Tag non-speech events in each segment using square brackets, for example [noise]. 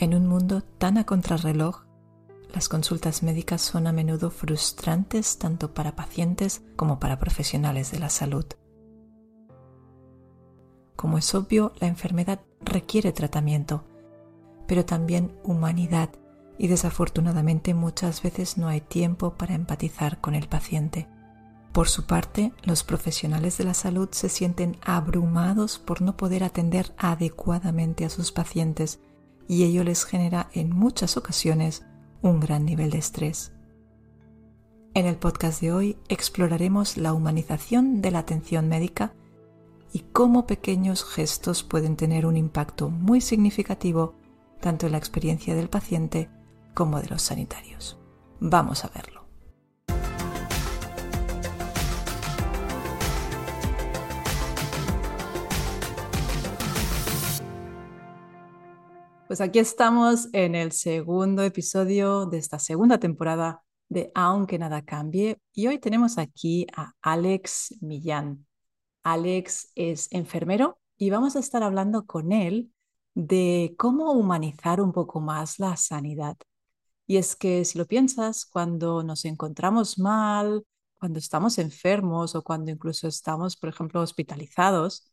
En un mundo tan a contrarreloj, las consultas médicas son a menudo frustrantes tanto para pacientes como para profesionales de la salud. Como es obvio, la enfermedad requiere tratamiento, pero también humanidad y desafortunadamente muchas veces no hay tiempo para empatizar con el paciente. Por su parte, los profesionales de la salud se sienten abrumados por no poder atender adecuadamente a sus pacientes y ello les genera en muchas ocasiones un gran nivel de estrés. En el podcast de hoy exploraremos la humanización de la atención médica y cómo pequeños gestos pueden tener un impacto muy significativo tanto en la experiencia del paciente como de los sanitarios. Vamos a verlo. Pues aquí estamos en el segundo episodio de esta segunda temporada de Aunque nada cambie y hoy tenemos aquí a Alex Millán. Alex es enfermero y vamos a estar hablando con él de cómo humanizar un poco más la sanidad. Y es que si lo piensas, cuando nos encontramos mal, cuando estamos enfermos o cuando incluso estamos, por ejemplo, hospitalizados,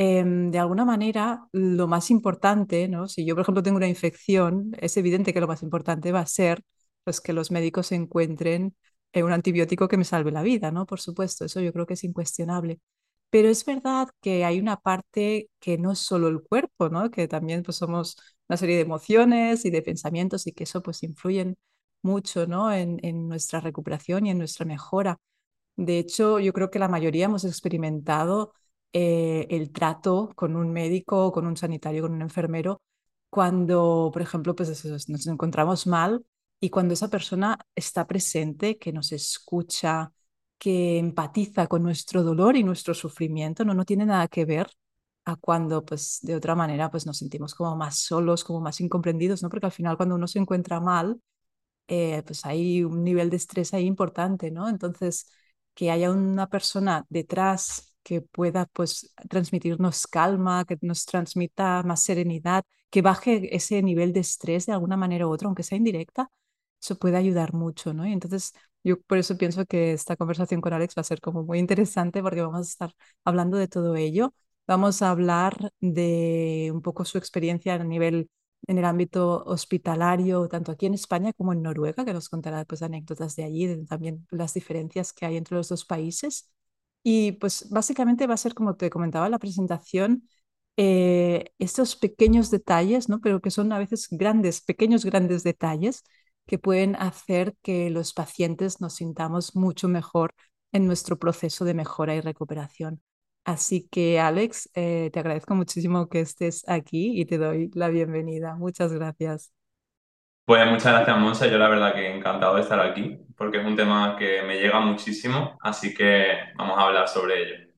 Em, de alguna manera, lo más importante, ¿no? Si yo, por ejemplo, tengo una infección, es evidente que lo más importante va a ser pues, que los médicos encuentren un antibiótico que me salve la vida, ¿no? Por supuesto, eso yo creo que es incuestionable. Pero es verdad que hay una parte que no es solo el cuerpo, ¿no? Que también pues, somos una serie de emociones y de pensamientos y que eso pues influyen mucho, ¿no? En, en nuestra recuperación y en nuestra mejora. De hecho, yo creo que la mayoría hemos experimentado eh, el trato con un médico, con un sanitario, con un enfermero, cuando, por ejemplo, pues nos encontramos mal y cuando esa persona está presente, que nos escucha, que empatiza con nuestro dolor y nuestro sufrimiento, no, no tiene nada que ver a cuando, pues, de otra manera, pues nos sentimos como más solos, como más incomprendidos, ¿no? Porque al final cuando uno se encuentra mal, eh, pues hay un nivel de estrés ahí importante, ¿no? Entonces, que haya una persona detrás que pueda pues transmitirnos calma, que nos transmita más serenidad, que baje ese nivel de estrés de alguna manera u otra, aunque sea indirecta, eso puede ayudar mucho, ¿no? Entonces yo por eso pienso que esta conversación con Alex va a ser como muy interesante porque vamos a estar hablando de todo ello. Vamos a hablar de un poco su experiencia a nivel en el ámbito hospitalario, tanto aquí en España como en Noruega, que nos contará pues anécdotas de allí, de también las diferencias que hay entre los dos países. Y pues básicamente va a ser, como te comentaba en la presentación, eh, estos pequeños detalles, ¿no? pero que son a veces grandes, pequeños, grandes detalles que pueden hacer que los pacientes nos sintamos mucho mejor en nuestro proceso de mejora y recuperación. Así que, Alex, eh, te agradezco muchísimo que estés aquí y te doy la bienvenida. Muchas gracias. Pues muchas gracias, Monse. Yo la verdad que encantado de estar aquí, porque es un tema que me llega muchísimo, así que vamos a hablar sobre ello.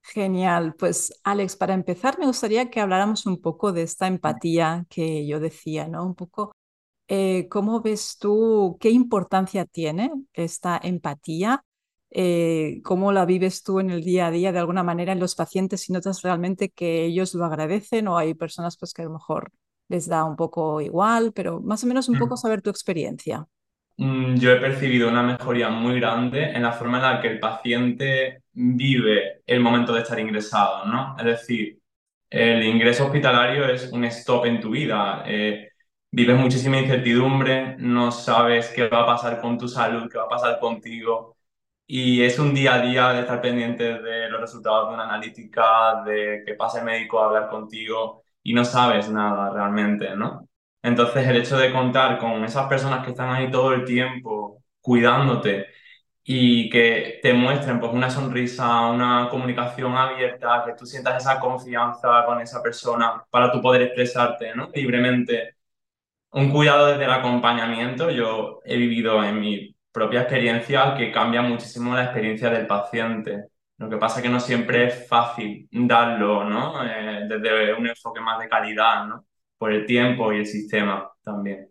Genial. Pues Alex, para empezar me gustaría que habláramos un poco de esta empatía que yo decía, ¿no? Un poco, eh, ¿cómo ves tú, qué importancia tiene esta empatía? Eh, ¿Cómo la vives tú en el día a día de alguna manera en los pacientes si notas realmente que ellos lo agradecen o hay personas pues que a lo mejor les da un poco igual, pero más o menos un poco mm. saber tu experiencia. Mm, yo he percibido una mejoría muy grande en la forma en la que el paciente vive el momento de estar ingresado, ¿no? Es decir, el ingreso hospitalario es un stop en tu vida. Eh, vives muchísima incertidumbre, no sabes qué va a pasar con tu salud, qué va a pasar contigo. Y es un día a día de estar pendiente de los resultados de una analítica, de que pase el médico a hablar contigo y no sabes nada realmente, ¿no? Entonces el hecho de contar con esas personas que están ahí todo el tiempo cuidándote y que te muestren pues una sonrisa, una comunicación abierta, que tú sientas esa confianza con esa persona para tú poder expresarte ¿no? libremente. Un cuidado desde el acompañamiento, yo he vivido en mi propia experiencia que cambia muchísimo la experiencia del paciente. Lo que pasa es que no siempre es fácil darlo, ¿no? Eh, desde un enfoque más de calidad, ¿no? Por el tiempo y el sistema también.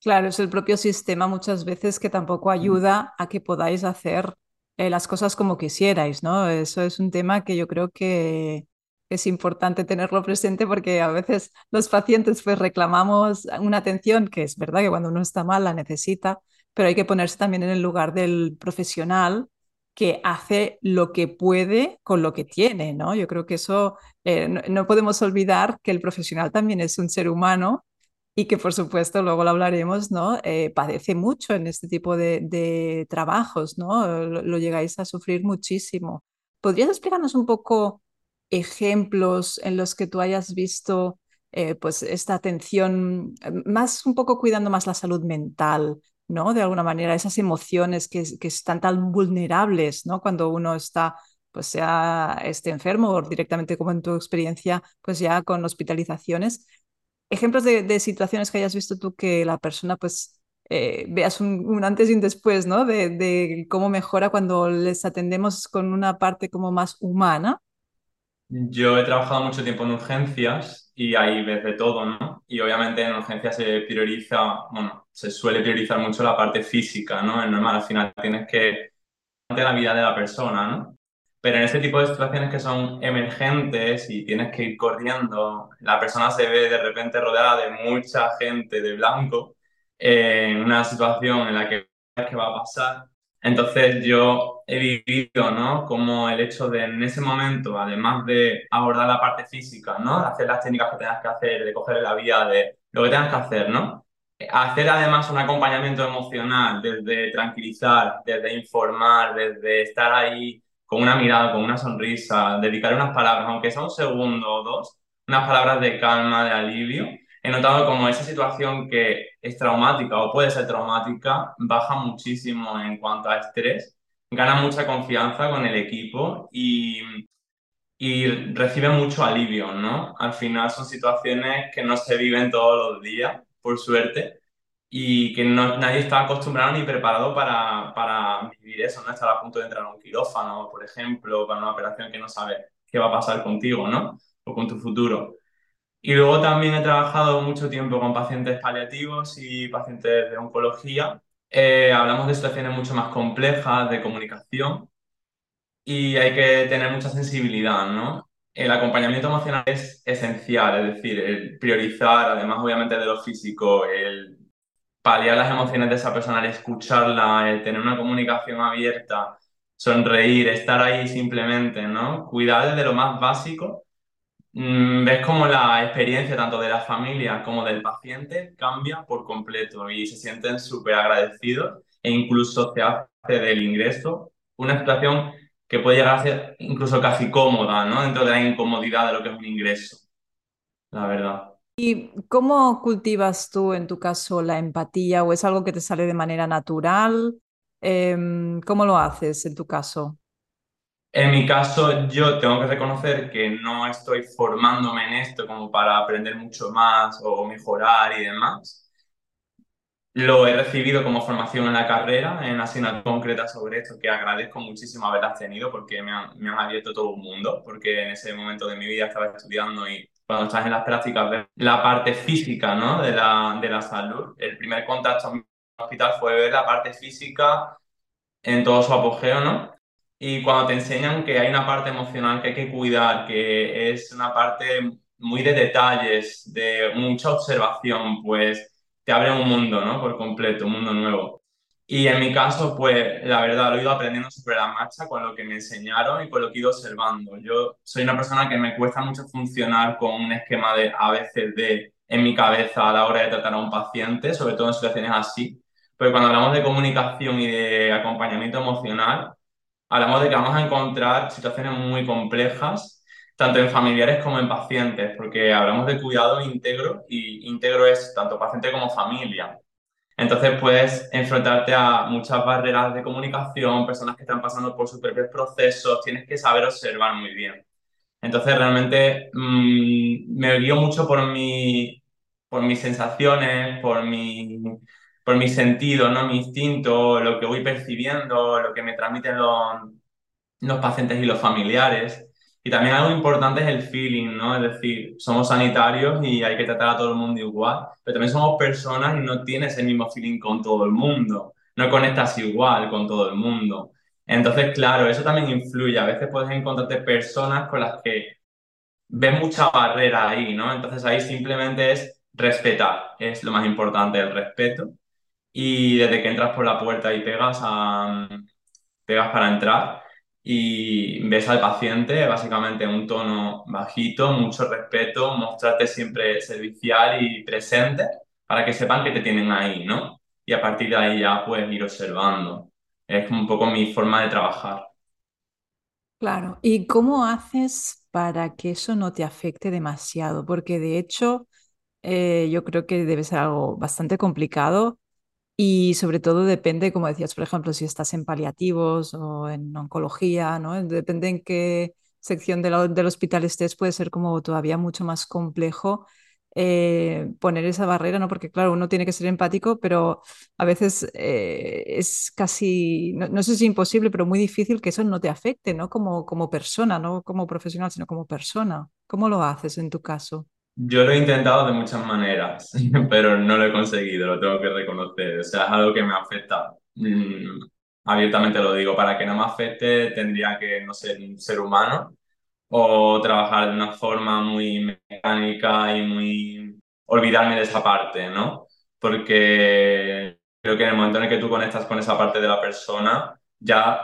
Claro, es el propio sistema muchas veces que tampoco ayuda a que podáis hacer eh, las cosas como quisierais, ¿no? Eso es un tema que yo creo que es importante tenerlo presente porque a veces los pacientes pues reclamamos una atención que es verdad que cuando uno está mal la necesita, pero hay que ponerse también en el lugar del profesional que hace lo que puede con lo que tiene, ¿no? Yo creo que eso eh, no, podemos olvidar que el profesional también es un ser humano y que por supuesto, luego lo hablaremos, ¿no? Eh, padece mucho en este tipo de, trabajos, ¿no? Lo, lo, llegáis a sufrir muchísimo. ¿Podrías explicarnos un poco ejemplos en los que tú hayas visto eh, pues esta atención, más un poco cuidando más la salud mental, ¿no? De alguna manera, esas emociones que, que están tan vulnerables, ¿no? Cuando uno está pues sea esté enfermo o directamente como en tu experiencia, pues ya con hospitalizaciones. Ejemplos de, de situaciones que hayas visto tú que la persona pues eh, veas un, un, antes y un después, ¿no? De, de, cómo mejora cuando les atendemos con una parte como más humana yo he trabajado mucho tiempo en urgencias y ahí ves de todo, ¿no? Y obviamente en urgencias se prioriza, bueno, se suele priorizar mucho la parte física, ¿no? Es normal, al final tienes que la vida de la persona, ¿no? Pero en este tipo de situaciones que son emergentes y tienes que ir corriendo, la persona se ve de repente rodeada de mucha gente de blanco eh, en una situación en la que qué va a pasar entonces yo he vivido, ¿no? Como el hecho de en ese momento, además de abordar la parte física, ¿no? Hacer las técnicas que tengas que hacer, de coger la vía, de lo que tengas que hacer, ¿no? Hacer además un acompañamiento emocional, desde tranquilizar, desde informar, desde estar ahí con una mirada, con una sonrisa, dedicar unas palabras, aunque sea un segundo o dos, unas palabras de calma, de alivio, he notado como esa situación que es traumática o puede ser traumática baja muchísimo en cuanto a estrés, gana mucha confianza con el equipo y, y recibe mucho alivio, ¿no? Al final son situaciones que no se viven todos los días, por suerte, y que no, nadie está acostumbrado ni preparado para, para vivir eso, ¿no? Estar a punto de entrar a un quirófano, por ejemplo, para una operación que no sabe qué va a pasar contigo, ¿no? O con tu futuro. Y luego también he trabajado mucho tiempo con pacientes paliativos y pacientes de oncología. Eh, hablamos de situaciones mucho más complejas de comunicación y hay que tener mucha sensibilidad, ¿no? El acompañamiento emocional es esencial, es decir, priorizar, además obviamente de lo físico, el paliar las emociones de esa persona, el escucharla, el tener una comunicación abierta, sonreír, estar ahí simplemente, ¿no? Cuidar desde lo más básico ves como la experiencia tanto de la familia como del paciente cambia por completo y se sienten súper agradecidos e incluso se hace del ingreso una situación que puede llegar a ser incluso casi cómoda, ¿no? Dentro de la incomodidad de lo que es un ingreso, la verdad. ¿Y cómo cultivas tú en tu caso la empatía o es algo que te sale de manera natural? Eh, ¿Cómo lo haces en tu caso? En mi caso, yo tengo que reconocer que no estoy formándome en esto como para aprender mucho más o mejorar y demás. Lo he recibido como formación en la carrera, en asignaturas concretas sobre esto, que agradezco muchísimo haberlas tenido porque me han, me han abierto todo un mundo, porque en ese momento de mi vida estaba estudiando y cuando estás en las prácticas ves la parte física ¿no? de, la, de la salud. El primer contacto en el hospital fue ver la parte física en todo su apogeo, ¿no? Y cuando te enseñan que hay una parte emocional que hay que cuidar, que es una parte muy de detalles, de mucha observación, pues te abre un mundo, ¿no? Por completo, un mundo nuevo. Y en mi caso, pues la verdad, lo he ido aprendiendo sobre la marcha con lo que me enseñaron y con lo que he ido observando. Yo soy una persona que me cuesta mucho funcionar con un esquema de ABCD en mi cabeza a la hora de tratar a un paciente, sobre todo en situaciones así. Pero cuando hablamos de comunicación y de acompañamiento emocional, hablamos de que vamos a encontrar situaciones muy complejas, tanto en familiares como en pacientes, porque hablamos de cuidado íntegro y íntegro es tanto paciente como familia. Entonces puedes enfrentarte a muchas barreras de comunicación, personas que están pasando por sus propios procesos, tienes que saber observar muy bien. Entonces realmente mmm, me guío mucho por, mi, por mis sensaciones, por mi, por mi sentido, ¿no? Mi instinto, lo que voy percibiendo, lo que me transmiten los, los pacientes y los familiares. Y también algo importante es el feeling, ¿no? Es decir, somos sanitarios y hay que tratar a todo el mundo igual, pero también somos personas y no tienes el mismo feeling con todo el mundo, no conectas igual con todo el mundo. Entonces, claro, eso también influye. A veces puedes encontrarte personas con las que ves mucha barrera ahí, ¿no? Entonces ahí simplemente es respetar, es lo más importante, el respeto. Y desde que entras por la puerta y pegas pegas para entrar y ves al paciente básicamente en un tono bajito, mucho respeto, mostrarte siempre servicial y presente para que sepan que te tienen ahí, ¿no? Y a partir de ahí ya puedes ir observando. Es un poco mi forma de trabajar. Claro. ¿Y cómo haces para que eso no te afecte demasiado? Porque de hecho, eh, yo creo que debe ser algo bastante complicado y sobre todo depende, como decías, por ejemplo, si estás en paliativos o en oncología, ¿no? Depende en qué sección del hospital estés, puede ser como todavía mucho más complejo eh, poner esa barrera, ¿no? Porque claro, uno tiene que ser empático, pero a veces eh, es casi, no, no sé si imposible, pero muy difícil que eso no te afecte, ¿no? Como, como persona, no como profesional, sino como persona. ¿Cómo lo haces en tu caso? Yo lo he intentado de muchas maneras, [laughs] pero no lo he conseguido, lo tengo que reconocer. O sea, es algo que me afecta. Mm, abiertamente lo digo, para que no me afecte tendría que no ser un ser humano o trabajar de una forma muy mecánica y muy olvidarme de esa parte, ¿no? Porque creo que en el momento en el que tú conectas con esa parte de la persona, ya,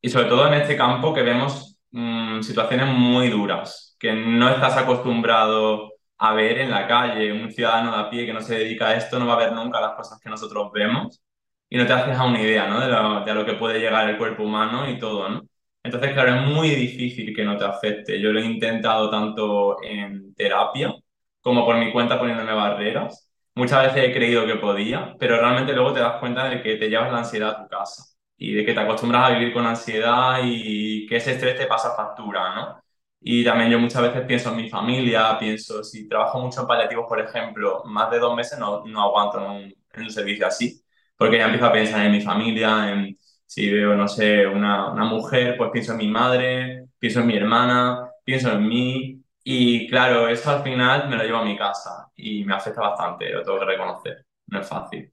y sobre todo en este campo que vemos mm, situaciones muy duras, que no estás acostumbrado a ver en la calle, un ciudadano de a pie que no se dedica a esto no va a ver nunca las cosas que nosotros vemos y no te haces a una idea, ¿no? De lo, de lo que puede llegar el cuerpo humano y todo, ¿no? Entonces, claro, es muy difícil que no te afecte. Yo lo he intentado tanto en terapia como por mi cuenta poniéndome barreras. Muchas veces he creído que podía, pero realmente luego te das cuenta de que te llevas la ansiedad a tu casa y de que te acostumbras a vivir con ansiedad y que ese estrés te pasa factura, ¿no? Y también yo muchas veces pienso en mi familia, pienso, si trabajo mucho en paliativos, por ejemplo, más de dos meses no, no aguanto en un, servicio así, porque ya empiezo a pensar en mi familia, en si veo, no sé, una, una mujer, pues pienso en mi madre, pienso en mi hermana, pienso en mí. Y claro, eso al final me lo llevo a mi casa y me afecta bastante, lo tengo que reconocer. No es fácil.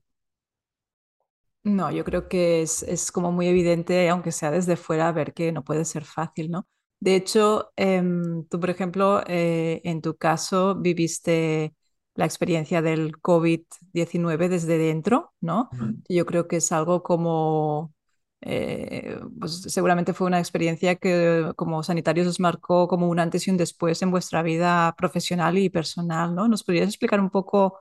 No, yo creo que es, es como muy evidente, aunque sea desde fuera, ver que no puede ser fácil, ¿no? De hecho, em, tú, por ejemplo, eh, en tu caso viviste la experiencia del COVID-19 desde dentro, ¿no? Ujú. Yo creo que es algo como, eh, pues seguramente fue una experiencia que como sanitarios os marcó como un antes y un después en vuestra vida profesional y personal, ¿no? ¿Nos podrías explicar un poco?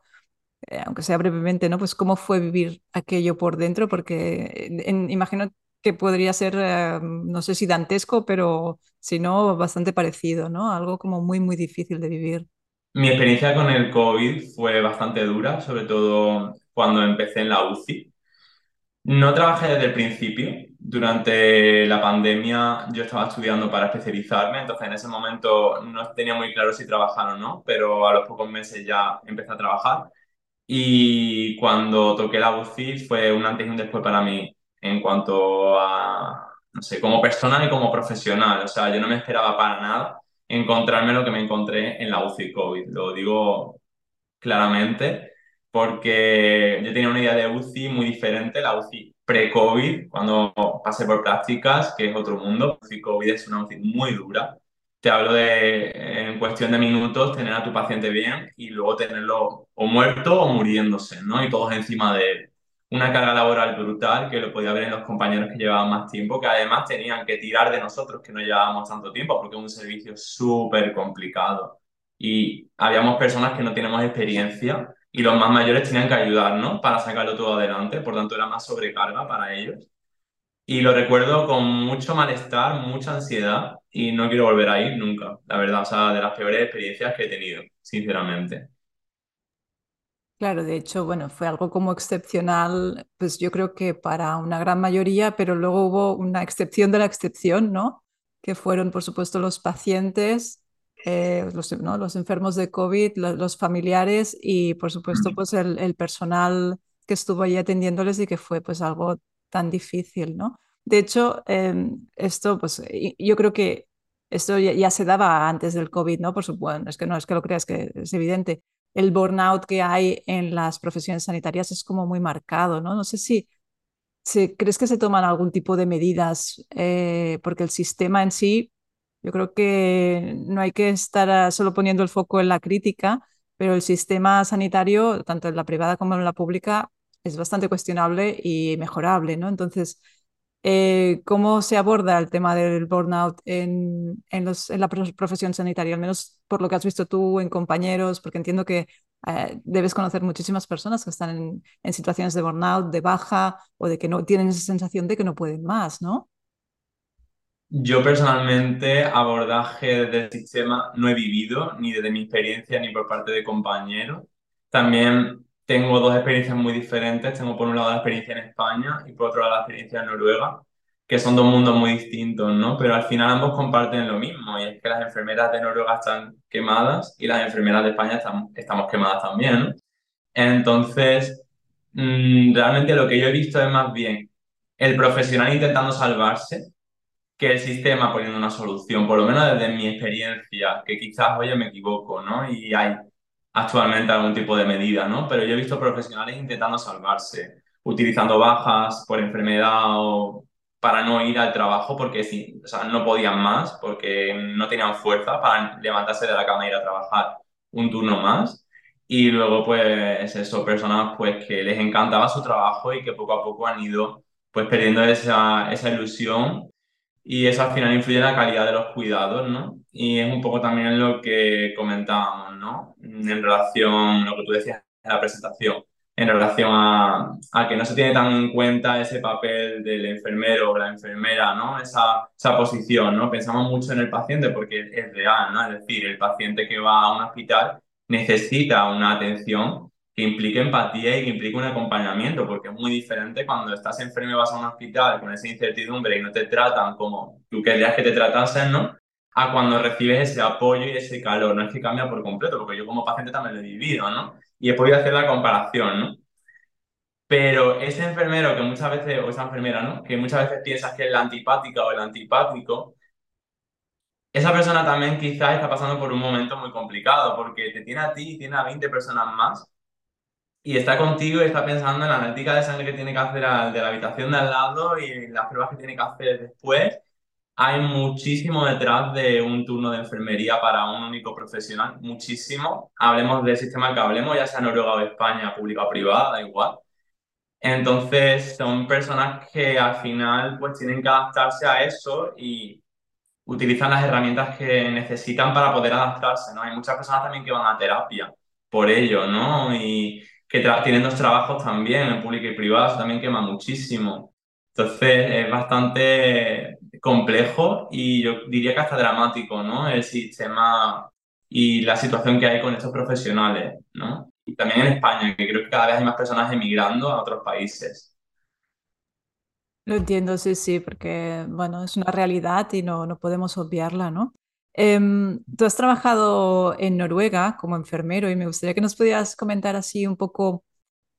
eh, aunque sea brevemente, ¿no? Pues cómo fue vivir aquello por dentro, porque en- en- imagino que podría ser, eh, no sé si dantesco, pero si no, bastante parecido, ¿no? Algo como muy, muy difícil de vivir. Mi experiencia con el COVID fue bastante dura, sobre todo cuando empecé en la UCI. No trabajé desde el principio. Durante la pandemia yo estaba estudiando para especializarme, entonces en ese momento no tenía muy claro si trabajar o no, pero a los pocos meses ya empecé a trabajar. Y cuando toqué la UCI fue un antes y un después para mí en cuanto a, no sé, como persona y como profesional. O sea, yo no me esperaba para nada encontrarme lo que me encontré en la UCI COVID. Lo digo claramente, porque yo tenía una idea de UCI muy diferente, la UCI pre-COVID, cuando pasé por prácticas, que es otro mundo. UCI COVID es una UCI muy dura. Te hablo de, en cuestión de minutos, tener a tu paciente bien y luego tenerlo o muerto o muriéndose, ¿no? Y todos encima de él. Una carga laboral brutal que lo podía ver en los compañeros que llevaban más tiempo, que además tenían que tirar de nosotros que no llevábamos tanto tiempo, porque es un servicio súper complicado y habíamos personas que no teníamos experiencia y los más mayores tenían que ayudarnos para sacarlo todo adelante, por tanto era más sobrecarga para ellos. Y lo recuerdo con mucho malestar, mucha ansiedad y no quiero volver a ir nunca, la verdad, o sea, de las peores experiencias que he tenido, sinceramente. Claro, de hecho, bueno, fue algo como excepcional, pues yo creo que para una gran mayoría, pero luego hubo una excepción de la excepción, ¿no? Que fueron, por supuesto, los pacientes, eh, los, ¿no? los enfermos de COVID, lo- los familiares y, por supuesto, pues el, el personal que estuvo ahí atendiéndoles y que fue pues algo tan difícil, ¿no? De hecho, em, esto, pues yo creo que esto ya, ya se daba antes del COVID, ¿no? Por supuesto, es que no es que lo creas, que es evidente el burnout que hay en las profesiones sanitarias es como muy marcado, ¿no? No sé si, si crees que se toman algún tipo de medidas, eh, porque el sistema en sí Yo creo que no hay que estar ah, solo poniendo el foco en la crítica, pero el sistema sanitario, tanto en la privada como en la pública, es bastante cuestionable y mejorable, ¿no? Entonces, eh, ¿cómo se aborda el tema del burnout en, la profesión sanitaria? Al menos por lo que has visto tú en compañeros, porque entiendo que eh, debes conocer muchísimas personas que están en, en, situaciones de burnout, de baja o de que no tienen esa sensación de que no pueden más, ¿no? Yo personalmente abordaje del sistema no he vivido, ni desde mi experiencia ni por parte de compañeros. También tengo dos experiencias muy diferentes. Tengo por un lado la experiencia en España y por otro lado la experiencia en Noruega, que son dos mundos muy distintos, ¿no? Pero al final ambos comparten lo mismo y es que las enfermeras de Noruega están quemadas y las enfermeras de España están, estamos quemadas también, ¿no? Entonces, mm, realmente lo que yo he visto es más bien el profesional intentando salvarse que el sistema poniendo una solución, por lo menos desde mi experiencia, que quizás, oye, me equivoco, ¿no? Y hay actualmente algún tipo de medida, ¿no? Pero yo he visto profesionales intentando salvarse, utilizando bajas por enfermedad o para no ir al trabajo porque o sea, no podían más, porque no tenían fuerza para levantarse de la cama e ir a trabajar un turno más. Y luego, pues, eso, personas pues que les encantaba su trabajo y que poco a poco han ido pues perdiendo esa, esa ilusión y eso al final influye en la calidad de los cuidados, ¿no? Y es un poco también lo que comentábamos, ¿no? En relación lo que tú decías en la presentación, en relación a, a, que no se tiene tan en cuenta ese papel del enfermero o la enfermera, ¿no? Esa, esa posición, ¿no? Pensamos mucho en el paciente porque es real, ¿no? Es decir, el paciente que va a un hospital necesita una atención que implique empatía y que implique un acompañamiento, porque es muy diferente cuando estás enfermo y vas a un hospital con esa incertidumbre y no te tratan como tú querías que te tratasen, ¿no? A cuando recibes ese apoyo y ese calor, no es que cambia por completo, porque yo como paciente también lo he vivido, ¿no? Y he podido hacer la comparación, ¿no? Pero ese enfermero que muchas veces, o esa enfermera, ¿no? Que muchas veces piensas que es la antipática o el antipático, esa persona también quizás está pasando por un momento muy complicado, porque te tiene a ti y tiene a 20 personas más y está contigo y está pensando en la analítica de sangre que tiene que hacer al de la habitación de al lado y las pruebas que tiene que hacer después. Hay muchísimo detrás de un turno de enfermería para un único profesional, muchísimo. Hablemos del sistema que hablemos, ya sea Noruega o España, pública o privada, da igual. Entonces, son personas que al final pues tienen que adaptarse a eso y utilizan las herramientas que necesitan para poder adaptarse, ¿no? Hay muchas personas también que van a terapia por ello, ¿no? Y que tienen dos trabajos también, en público y privado, también quema muchísimo. Entonces es bastante complejo y yo diría que hasta dramático, ¿no? El sistema y la situación que hay con estos profesionales, ¿no? Y también en España, que creo que cada vez hay más personas emigrando a otros países. Lo entiendo, sí, sí, porque, bueno, es una realidad y no, no podemos obviarla, ¿no? Em, tú has trabajado en Noruega como enfermero y me gustaría que nos pudieras comentar así un poco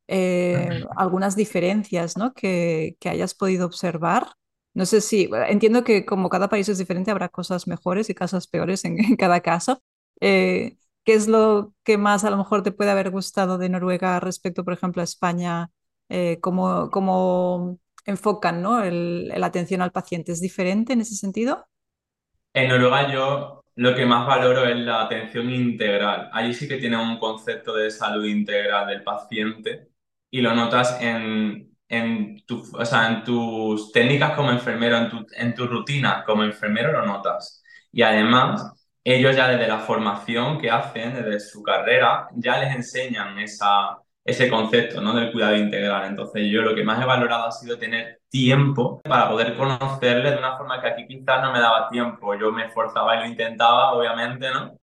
eh, algunas diferencias ¿no? que, que, hayas podido observar. No sé si, entiendo que como cada país es diferente, habrá cosas mejores y cosas peores en, [laughs] en cada caso. Eh, ¿Qué es lo que más a lo mejor te puede haber gustado de Noruega respecto, por ejemplo, a España? Eh, ¿cómo, ¿Cómo enfocan ¿no? la atención al paciente? ¿Es diferente en ese sentido? En Noruega yo lo que más valoro es la atención integral. Allí sí que tiene un concepto de salud integral del paciente y lo notas en, en, tu, o sea, en tus técnicas como enfermero, en tu, en tu rutina como enfermero lo notas. Y además, ellos ya desde la formación que hacen, desde su carrera, ya les enseñan esa, ese concepto ¿no? del cuidado integral. Entonces yo lo que más he valorado ha sido tener tiempo para poder conocerle de una forma que aquí quizás no me daba tiempo. Yo me esforzaba y lo intentaba, obviamente, ¿no?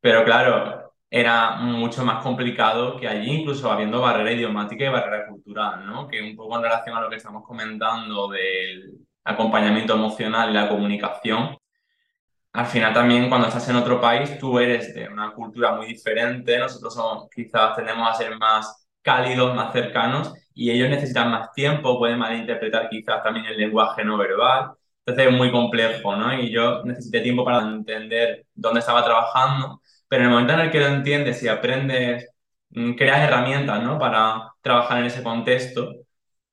Pero claro, era mucho más complicado que allí, incluso habiendo barrera idiomática y barrera cultural, ¿no? Que un poco en relación a lo que estamos comentando del acompañamiento emocional y la comunicación, al final también cuando estás en otro país, tú eres de una cultura muy diferente, nosotros somos, quizás tendemos a ser más cálidos, más cercanos, y ellos necesitan más tiempo, pueden malinterpretar quizás también el lenguaje no verbal. Entonces es muy complejo, ¿no? Y yo necesité tiempo para entender dónde estaba trabajando, pero en el momento en el que lo entiendes y aprendes, mm, creas herramientas, ¿no? Para trabajar en ese contexto,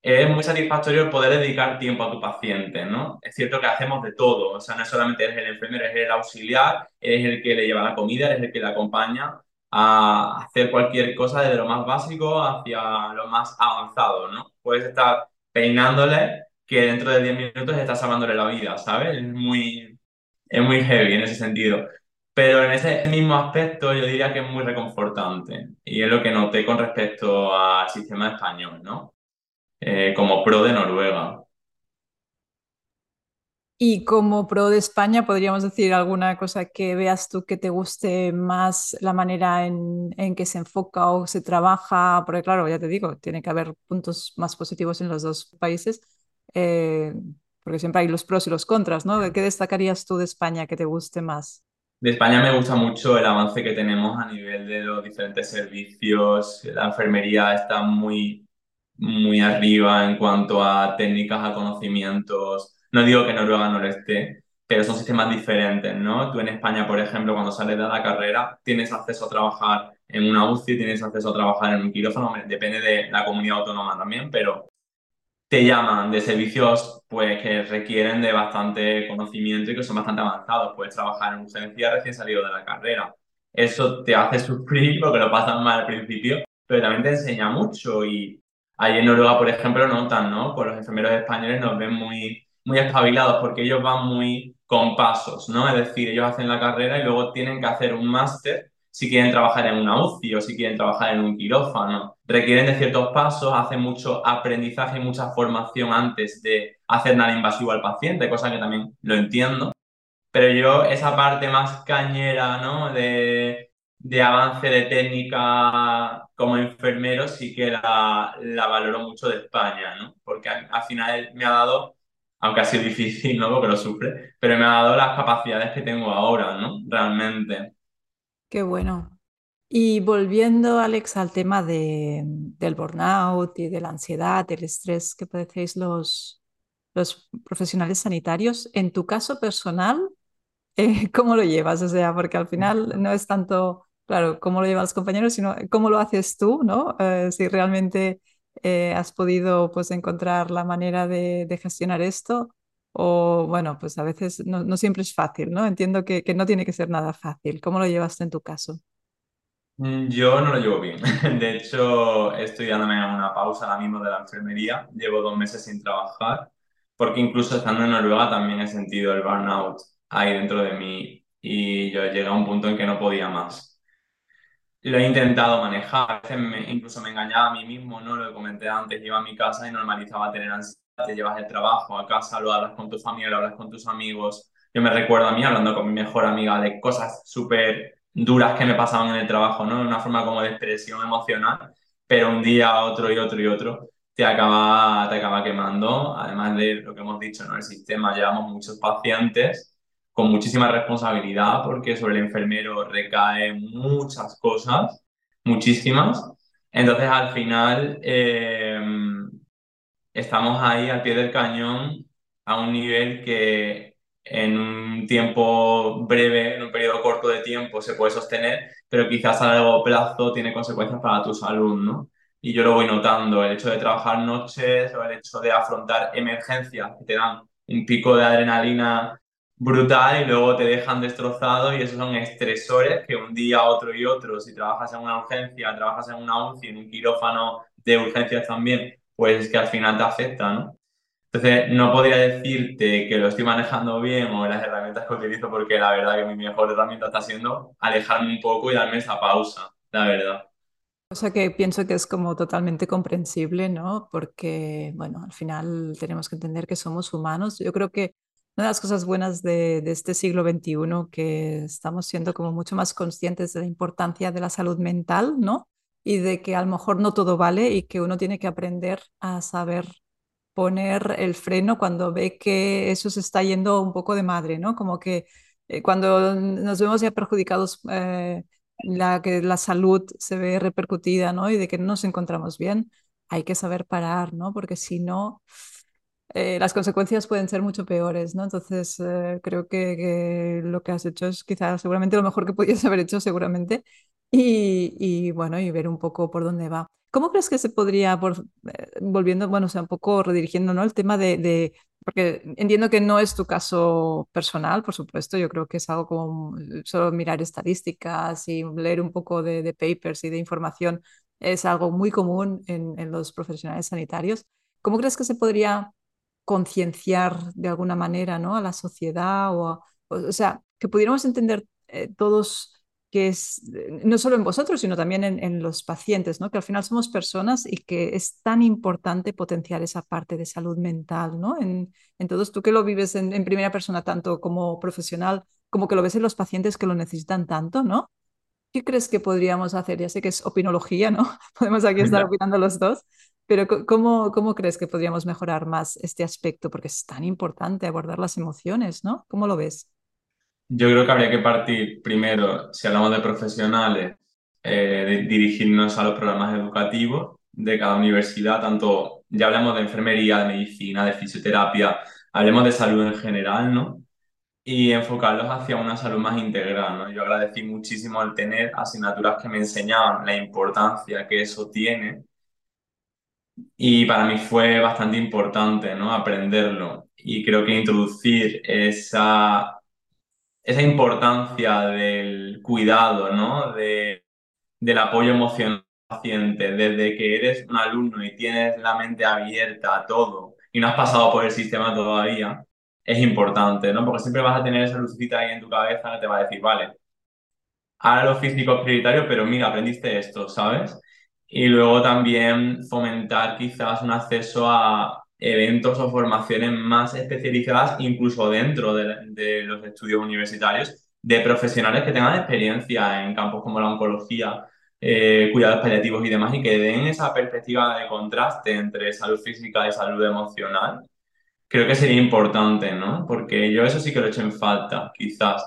es muy satisfactorio poder dedicar tiempo a tu paciente, ¿no? Es cierto que hacemos de todo, o sea, no solamente eres el enfermero, eres el auxiliar, eres el que le lleva la comida, eres el que le acompaña a hacer cualquier cosa desde lo más básico hacia lo más avanzado, ¿no? Puedes estar peinándole que dentro de 10 minutos estás salvándole la vida, ¿sabes? Es muy, es muy heavy en ese sentido. Pero en ese mismo aspecto yo diría que es muy reconfortante y es lo que noté con respecto al sistema español, ¿no? Eh, como pro de Noruega. Y como pro de España, ¿podríamos decir alguna cosa que veas tú que te guste más la manera en, en, que se enfoca o se trabaja? Porque claro, ya te digo, tiene que haber puntos más positivos en los dos países, eh, porque siempre hay los pros y los contras, ¿no? ¿Qué destacarías tú de España que te guste más? De España me gusta mucho el avance que tenemos a nivel de los diferentes servicios. La enfermería está muy, muy arriba en cuanto a técnicas, a conocimientos no digo que Noruega no lo esté, pero son sistemas diferentes, ¿no? Tú en España, por ejemplo, cuando sales de la carrera, tienes acceso a trabajar en una UCI, tienes acceso a trabajar en un quirófano, depende de la comunidad autónoma también, pero te llaman de servicios pues que requieren de bastante conocimiento y que son bastante avanzados. Puedes trabajar en urgencia recién salido de la carrera. Eso te hace [laughs] sufrir porque lo pasas mal al principio, pero también te enseña mucho y ahí en Noruega, por ejemplo, notan, ¿no? Pues los enfermeros españoles nos ven muy muy espabilados porque ellos van muy con pasos, ¿no? Es decir, ellos hacen la carrera y luego tienen que hacer un máster si quieren trabajar en una UCI o si quieren trabajar en un quirófano. Requieren de ciertos pasos, hacen mucho aprendizaje y mucha formación antes de hacer nada invasivo al paciente, cosa que también lo entiendo. Pero yo esa parte más cañera, ¿no? De, de avance de técnica como enfermero sí que la, la valoro mucho de España, ¿no? Porque al final me ha dado aunque ha sido [laughs] difícil, ¿no? Porque lo sufre, pero me ha dado las capacidades que tengo ahora, ¿no? Realmente. Qué bueno. Y volviendo, Alex, al tema de, del burnout y de la ansiedad, del estrés que padecéis los, los profesionales sanitarios, en tu caso personal, [laughs] eh, ¿cómo lo llevas? O sea, porque al final no es tanto, claro, cómo lo llevan los compañeros, sino cómo lo haces tú, ¿no? Eh, si realmente eh, has podido pues encontrar la manera de, gestionar esto o bueno, pues a veces no, siempre es fácil, ¿no? Entiendo que, no tiene que ser nada fácil. ¿Cómo lo llevaste en tu caso? Mm, yo no lo llevo bien. [laughs] De hecho, estoy dándome una pausa ahora mismo de la enfermería. Llevo dos meses sin trabajar, porque incluso estando en Noruega también he sentido el burnout ahí dentro de mí y yo llegué a un punto en que no podía más lo he intentado manejar, a veces incluso me engañaba a mí mismo, ¿no? Lo comenté antes, iba a mi casa y normalizaba tener ansiedad, te llevas el trabajo a casa, lo hablas con tu familia, lo hablas con tus amigos. Yo me recuerdo a mí hablando con mi mejor amiga de cosas súper duras que me pasaban en el trabajo, ¿no? Una forma como de expresión emocional, pero un día otro y otro y otro te acaba, te acaba quemando, además de lo que hemos dicho, ¿no? El sistema, llevamos muchos pacientes con muchísima responsabilidad porque sobre el enfermero recae muchas cosas, muchísimas. Entonces al final eh, estamos ahí al pie del cañón a un nivel que en un tiempo breve, en un periodo corto de tiempo se puede sostener, pero quizás a largo plazo tiene consecuencias para tu salud, ¿no? Y yo lo voy notando, el hecho de trabajar noches o el hecho de afrontar emergencias que te dan un pico de adrenalina brutal y luego te dejan destrozado y esos son estresores que un día, otro y otro, si trabajas en una urgencia, trabajas en una UCI, en un quirófano de urgencias también, pues es que al final te afecta, ¿no? Entonces, no podría decirte que lo estoy manejando bien o las herramientas que utilizo porque la verdad que mi mejor herramienta está siendo alejarme un poco y darme esa pausa, la verdad. O sea que pienso que es como totalmente comprensible, ¿no? Porque, bueno, al final tenemos que entender que somos humanos. Yo creo que una de las cosas buenas de, este siglo XXI que estamos siendo como mucho más conscientes de la importancia de la salud mental, ¿no? Y de que a lo mejor no todo vale y que uno tiene que aprender a saber poner el freno cuando ve que eso se está yendo un poco de madre, ¿no? Como que eh, cuando nos vemos ya perjudicados, eh, la, que la salud se ve repercutida, ¿no? Y de que no nos encontramos bien, hay que saber parar, ¿no? Porque si no eh, las consecuencias pueden ser mucho peores, ¿no? Entonces, eh, creo que, lo que has hecho es quizás seguramente lo mejor que podías [laughs] haber hecho, seguramente, y, bueno, y ver un poco por dónde va. ¿Cómo crees que se podría, eh, volviendo, bueno, o sea, un poco redirigiendo, ¿no? El tema de, porque entiendo que no es tu caso personal, por supuesto, yo creo que es algo como eh, solo mirar estadísticas y leer un poco de, de papers y de información es algo muy común en, los profesionales sanitarios. ¿Cómo crees que se podría concienciar de alguna manera, ¿no? A la sociedad o, a, o sea, que pudiéramos entender eh, todos que es no solo en vosotros, sino también en, en, los pacientes, ¿no? que al final somos personas y que es tan importante potenciar esa parte de salud mental, ¿no? En, en todos, tú que lo vives en, en, primera persona tanto como profesional, como que lo ves en los pacientes que lo necesitan tanto, ¿no? ¿Qué crees que podríamos hacer? Ya sé que es opinología, ¿no? [laughs] Podemos aquí estar opinando los dos, pero ¿cómo, ¿cómo crees que podríamos mejorar más este aspecto? Porque es tan importante abordar las emociones, ¿no? ¿Cómo lo ves? Yo creo que habría que partir primero, si hablamos de profesionales, eh, de dirigirnos a los programas educativos de cada universidad, tanto ya hablemos de enfermería, de medicina, de fisioterapia, hablemos de salud en general, ¿no? Y enfocarlos hacia una salud más integral, ¿no? Yo agradecí muchísimo el tener asignaturas que me enseñaban la importancia que eso tiene y para mí fue bastante importante, ¿no? Aprenderlo. Y creo que introducir esa esa importancia del cuidado, ¿no? De, del apoyo emocional al paciente, desde que eres un alumno y tienes la mente abierta a todo y no has pasado por el sistema todavía, es importante, ¿no? Porque siempre vas a tener esa lucecita ahí en tu cabeza que te va a decir, vale, ahora lo físico es prioritario, pero mira, aprendiste esto, ¿sabes? Y luego también fomentar quizás un acceso a, eventos o formaciones más especializadas, incluso dentro de, los estudios universitarios, de profesionales que tengan experiencia en campos como la oncología, eh, cuidados paliativos y demás, y que den esa perspectiva de contraste entre salud física y salud emocional. Creo que sería importante, ¿no? Porque yo eso sí que lo he hecho en falta, quizás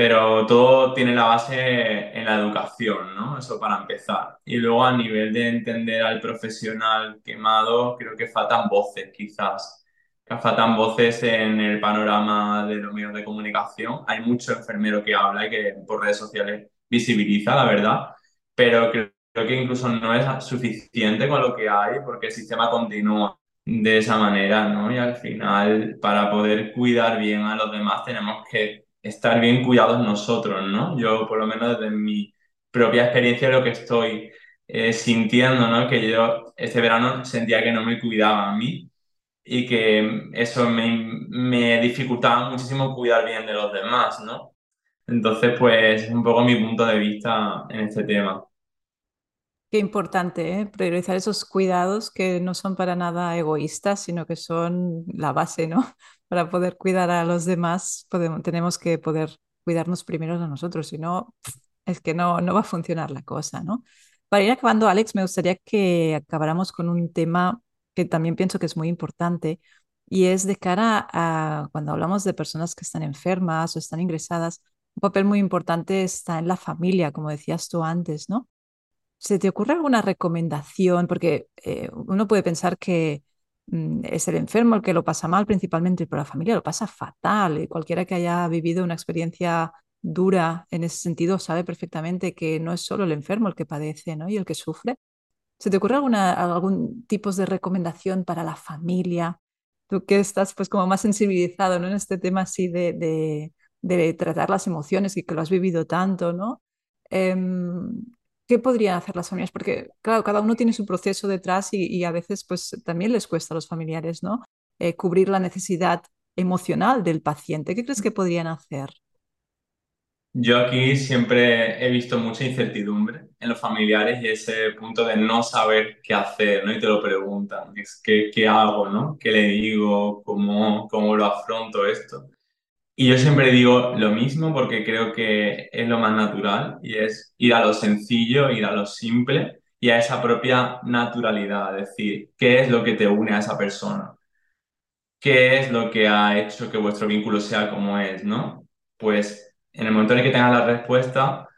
pero todo tiene la base en la educación, ¿no? Eso para empezar. Y luego a nivel de entender al profesional quemado, creo que faltan voces, quizás. Faltan voces en el panorama de los medios de comunicación. Hay mucho enfermero que habla y que por redes sociales visibiliza, la verdad, pero creo, creo que incluso no es suficiente con lo que hay porque el sistema continúa de esa manera, ¿no? Y al final, para poder cuidar bien a los demás, tenemos que estar bien cuidados nosotros, ¿no? Yo, por lo menos desde mi propia experiencia, lo que estoy eh, sintiendo, ¿no? Que yo este verano sentía que no me cuidaba a mí y que eso me, me dificultaba muchísimo cuidar bien de los demás, ¿no? Entonces, pues, un poco mi punto de vista en este tema. Qué importante, ¿eh? priorizar esos cuidados que no son para nada egoístas, sino que son la base, ¿no? Para poder cuidar a los demás, tenemos que poder cuidarnos primero a nosotros, si no, es que no, no va a funcionar la cosa, ¿no? Para ir acabando, Alex, me gustaría que acabáramos con un tema que también pienso que es muy importante y es de cara a cuando hablamos de personas que están enfermas o están ingresadas, un papel muy importante está en la familia, como decías tú antes, ¿no? ¿Se te ocurre alguna recomendación? Porque eh, uno puede pensar que es el enfermo el que lo pasa mal principalmente, pero la familia lo pasa fatal. Y cualquiera que haya vivido una experiencia dura en ese sentido sabe perfectamente que no es solo el enfermo el que padece ¿no? y el que sufre. ¿Se te ocurre algún tipo de recomendación para la familia? Tú que estás pues como más sensibilizado ¿no? en este tema así de, de, tratar las emociones y que lo has vivido tanto, ¿no? Eh, ¿qué podrían hacer las familias? Porque, claro, cada uno tiene su proceso detrás y, a veces pues también les cuesta a los familiares, ¿no? Eh, cubrir la necesidad emocional del paciente. ¿Qué crees que podrían hacer? Yo aquí siempre he visto mucha incertidumbre en los familiares y ese punto de no saber qué hacer, ¿no? Y te lo preguntan, es ¿qué, qué hago, ¿no? ¿Qué le digo? ¿Cómo, cómo lo afronto esto? Y yo siempre digo lo mismo porque creo que es lo más natural y es ir a lo sencillo, ir a lo simple y a esa propia naturalidad, es decir, ¿qué es lo que te une a esa persona? ¿Qué es lo que ha hecho que vuestro vínculo sea como es, ¿no? Pues en el momento en el que tengas la respuesta,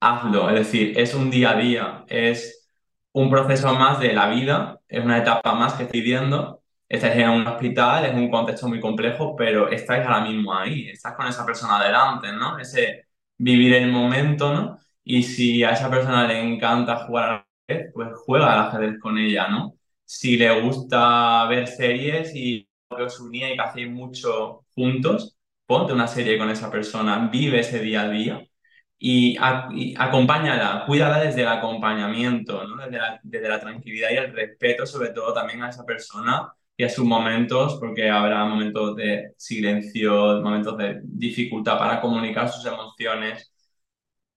hazlo, es decir, es un día a día, es un proceso más de la vida, es una etapa más que estoy viendo estáis en un hospital, es un contexto muy complejo, pero estáis ahora mismo ahí, estás con esa persona adelante, ¿no? Ese vivir el momento, ¿no? Y si a esa persona le encanta jugar pues juega al ajedrez con ella, ¿no? Si le gusta ver series y que os unía y que hacéis mucho juntos, ponte una serie con esa persona, vive ese día a día y, acompáñala, cuídala desde el acompañamiento, ¿no? desde, la, desde la tranquilidad y el respeto, sobre todo también a esa persona y a sus momentos, porque habrá momentos de silencio, momentos de dificultad para comunicar sus emociones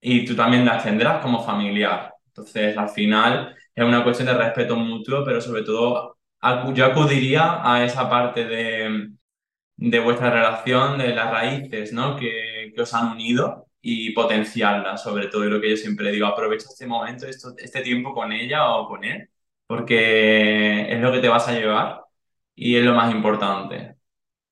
y tú también las tendrás como familiar. Entonces, al final es una cuestión de respeto mutuo, pero sobre todo yo acudiría a esa parte de, de vuestra relación, de las raíces ¿no? que, que os han unido y potenciarlas, sobre todo. Y lo que yo siempre digo, aprovecha este momento, esto, este tiempo con ella o con él, porque es lo que te vas a llevar y es lo más importante.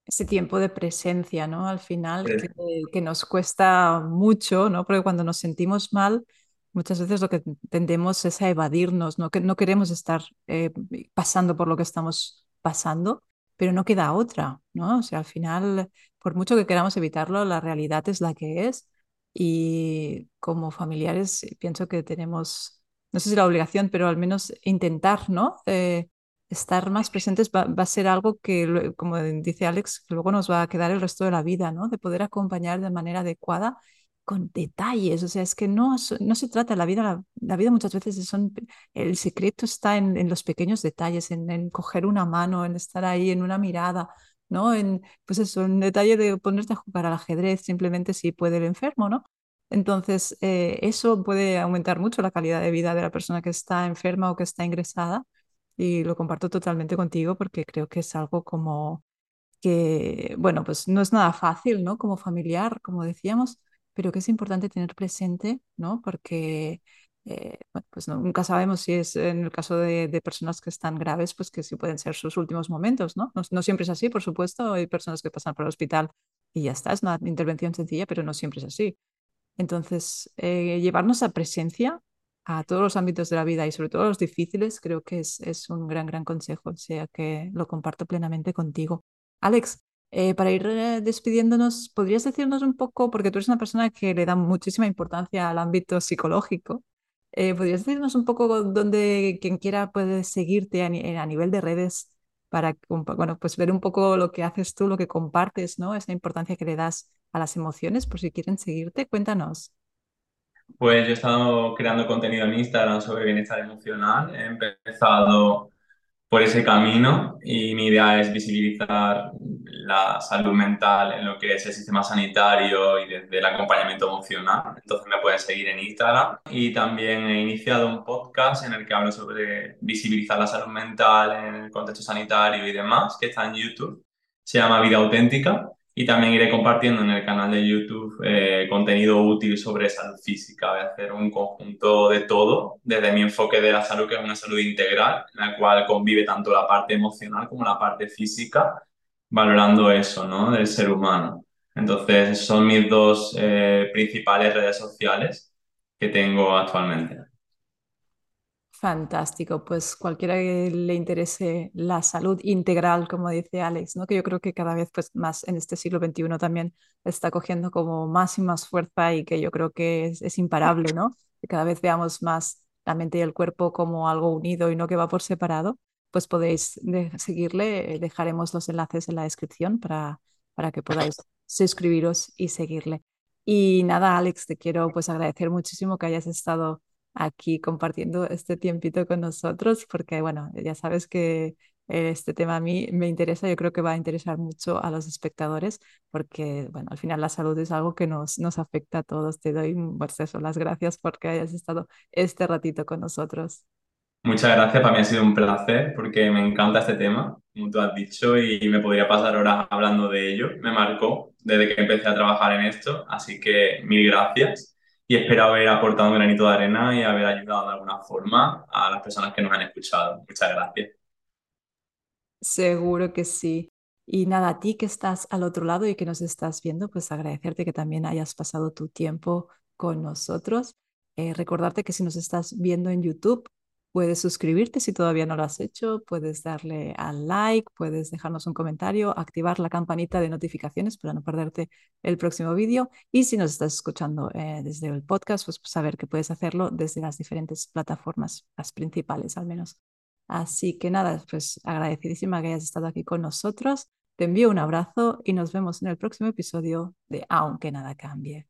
Ese tiempo de presencia, ¿no? Al final, que, que, nos cuesta mucho, ¿no? Porque cuando nos sentimos mal, muchas veces lo que tendemos es a evadirnos, ¿no? Que no queremos estar eh, pasando por lo que estamos pasando, pero no queda otra, ¿no? O sea, al final, por mucho que queramos evitarlo, la realidad es la que es y como familiares pienso que tenemos, no sé si la obligación, pero al menos intentar, ¿no? Eh, estar más presentes va, a ser algo que, como dice Alex, luego nos va a quedar el resto de la vida, ¿no? De poder acompañar de manera adecuada con detalles, o sea, es que no, no se trata, la vida, la, vida muchas veces son, el secreto está en, los pequeños detalles, en, coger una mano, en estar ahí, en una mirada, ¿no? En, pues eso, en detalle de ponerte a jugar al ajedrez, simplemente si puede el enfermo, ¿no? Entonces, eh, eso puede aumentar mucho la calidad de vida de la persona que está enferma o que está ingresada y lo comparto totalmente contigo porque creo que es algo como que, bueno, pues no es nada fácil, ¿no? Como familiar, como decíamos, pero que es importante tener presente, ¿no? Porque eh, pues nunca sabemos si es en el caso de, personas que están graves, pues que sí pueden ser sus últimos momentos, ¿no? ¿no? siempre es así, por supuesto, hay personas que pasan por el hospital y ya está, es una intervención sencilla, pero no siempre es así. Entonces, eh, llevarnos a presencia a todos los ámbitos de la vida y sobre todo los difíciles, creo que es, es un gran, gran consejo, o sea que lo comparto plenamente contigo. Alex, eh, para ir eh, despidiéndonos, ¿podrías decirnos un poco, porque tú eres una persona que le da muchísima importancia al ámbito psicológico, eh, ¿podrías decirnos un poco dónde quien quiera puede seguirte a, a, nivel de redes para bueno, pues ver un poco lo que haces tú, lo que compartes, ¿no? Esa importancia que le das a las emociones, por si quieren seguirte, cuéntanos. Pues yo he estado creando contenido en Instagram sobre bienestar emocional. He empezado por ese camino y mi idea es visibilizar la salud mental en lo que es el sistema sanitario y desde el acompañamiento emocional. Entonces me pueden seguir en Instagram y también he iniciado un podcast en el que hablo sobre visibilizar la salud mental en el contexto sanitario y demás, que está en YouTube. Se llama Vida Auténtica y también iré compartiendo en el canal de YouTube eh, contenido útil sobre salud física. Voy a hacer un conjunto de todo, desde mi enfoque de la salud, que es una salud integral, en la cual convive tanto la parte emocional como la parte física, valorando eso, ¿no? Del ser humano. Entonces, son mis dos eh, principales redes sociales que tengo actualmente. Fantástico, pues cualquiera que le interese la salud integral, como dice Alex, ¿no? que yo creo que cada vez pues, más en este siglo XXI también está cogiendo como más y más fuerza y que yo creo que es, imparable, ¿no? que cada vez veamos más la mente y el cuerpo como algo unido y no que va por separado, pues podéis seguirle, dejaremos los enlaces en la descripción para, para que podáis suscribiros y seguirle. Y nada, Alex, te quiero pues agradecer muchísimo que hayas estado aquí compartiendo este tiempito con nosotros, porque bueno, ya sabes que este tema a mí me interesa, yo creo que va a interesar mucho a los espectadores, porque bueno, al final la salud es algo que nos, nos afecta a todos. Te doy pues eso, las gracias porque hayas estado este ratito con nosotros. Muchas gracias, para mí ha sido un placer porque me encanta este tema, como tú has dicho, y me podría pasar horas hablando de ello. Me marcó desde que empecé a trabajar en esto, así que mil gracias y espero haber aportado un granito de arena y haber ayudado de alguna forma a las personas que nos han escuchado. Muchas gracias. Seguro que sí. Y nada, a ti que estás al otro lado y que nos estás viendo, pues agradecerte que también hayas pasado tu tiempo con nosotros. Eh, recordarte que si nos estás viendo en YouTube, Puedes suscribirte si todavía no lo has hecho, puedes darle al like, puedes dejarnos un comentario, activar la campanita de notificaciones para no perderte el próximo vídeo. Y si nos estás escuchando eh, desde el podcast, pues saber que puedes hacerlo desde las diferentes plataformas, las principales al menos. Así que nada, pues agradecidísima que hayas estado aquí con nosotros. Te envío un abrazo y nos vemos en el próximo episodio de Aunque nada cambie.